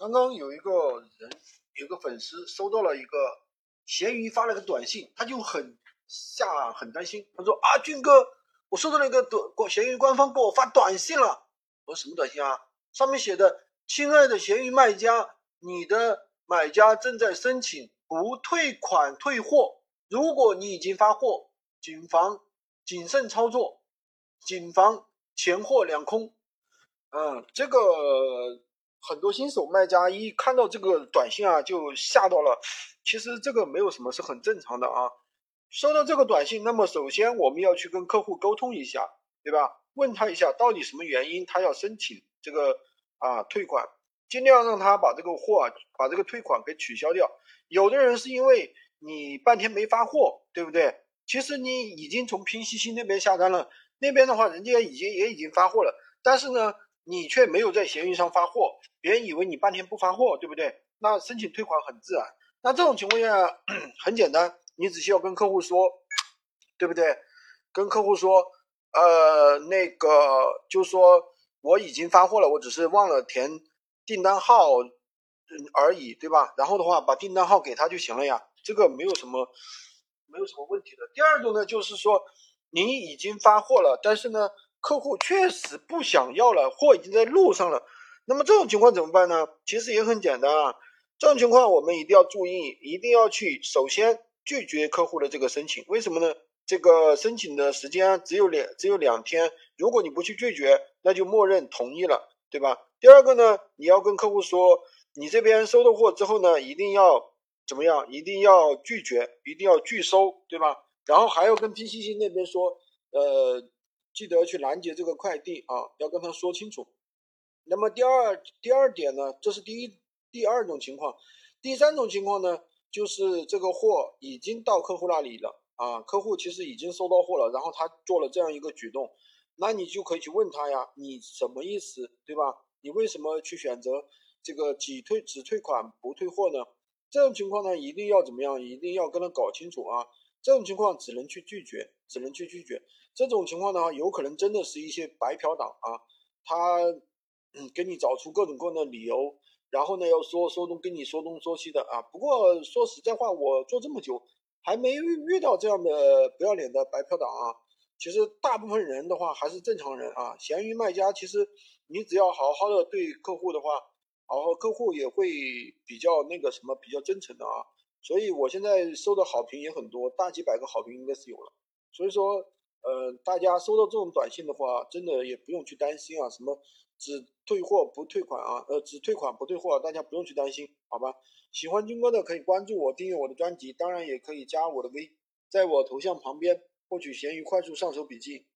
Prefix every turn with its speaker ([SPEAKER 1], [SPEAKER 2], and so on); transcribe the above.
[SPEAKER 1] 刚刚有一个人，有个粉丝收到了一个闲鱼发了个短信，他就很吓很担心，他说啊，俊哥，我收到了一个短闲鱼官方给我发短信了。我说什么短信啊？上面写的，亲爱的闲鱼卖家，你的买家正在申请不退款退货，如果你已经发货，谨防谨慎操作，谨防钱货两空。嗯，这个。很多新手卖家一看到这个短信啊，就吓到了。其实这个没有什么，是很正常的啊。收到这个短信，那么首先我们要去跟客户沟通一下，对吧？问他一下到底什么原因，他要申请这个啊退款，尽量让他把这个货啊，把这个退款给取消掉。有的人是因为你半天没发货，对不对？其实你已经从拼夕夕那边下单了，那边的话人家已经也已经发货了，但是呢。你却没有在闲鱼上发货，别人以为你半天不发货，对不对？那申请退款很自然。那这种情况下很简单，你只需要跟客户说，对不对？跟客户说，呃，那个就说我已经发货了，我只是忘了填订单号而已，对吧？然后的话，把订单号给他就行了呀，这个没有什么没有什么问题的。第二种呢，就是说你已经发货了，但是呢。客户确实不想要了，货已经在路上了。那么这种情况怎么办呢？其实也很简单啊。这种情况我们一定要注意，一定要去首先拒绝客户的这个申请。为什么呢？这个申请的时间只有两只有两天，如果你不去拒绝，那就默认同意了，对吧？第二个呢，你要跟客户说，你这边收到货之后呢，一定要怎么样？一定要拒绝，一定要拒收，对吧？然后还要跟 PCC 那边说，呃。记得去拦截这个快递啊，要跟他说清楚。那么第二第二点呢，这是第一第二种情况。第三种情况呢，就是这个货已经到客户那里了啊，客户其实已经收到货了，然后他做了这样一个举动，那你就可以去问他呀，你什么意思，对吧？你为什么去选择这个只退只退款不退货呢？这种情况呢，一定要怎么样？一定要跟他搞清楚啊。这种情况只能去拒绝，只能去拒绝。这种情况的话，有可能真的是一些白嫖党啊，他嗯给你找出各种各样的理由，然后呢要说说东跟你说东说西的啊。不过说实在话，我做这么久还没遇到这样的不要脸的白嫖党啊。其实大部分人的话还是正常人啊。闲鱼卖家其实你只要好好的对客户的话，好好客户也会比较那个什么比较真诚的啊。所以我现在收的好评也很多，大几百个好评应该是有了。所以说。呃，大家收到这种短信的话，真的也不用去担心啊，什么只退货不退款啊，呃，只退款不退货，大家不用去担心，好吧？喜欢军哥的可以关注我，订阅我的专辑，当然也可以加我的微，在我头像旁边获取闲鱼快速上手笔记。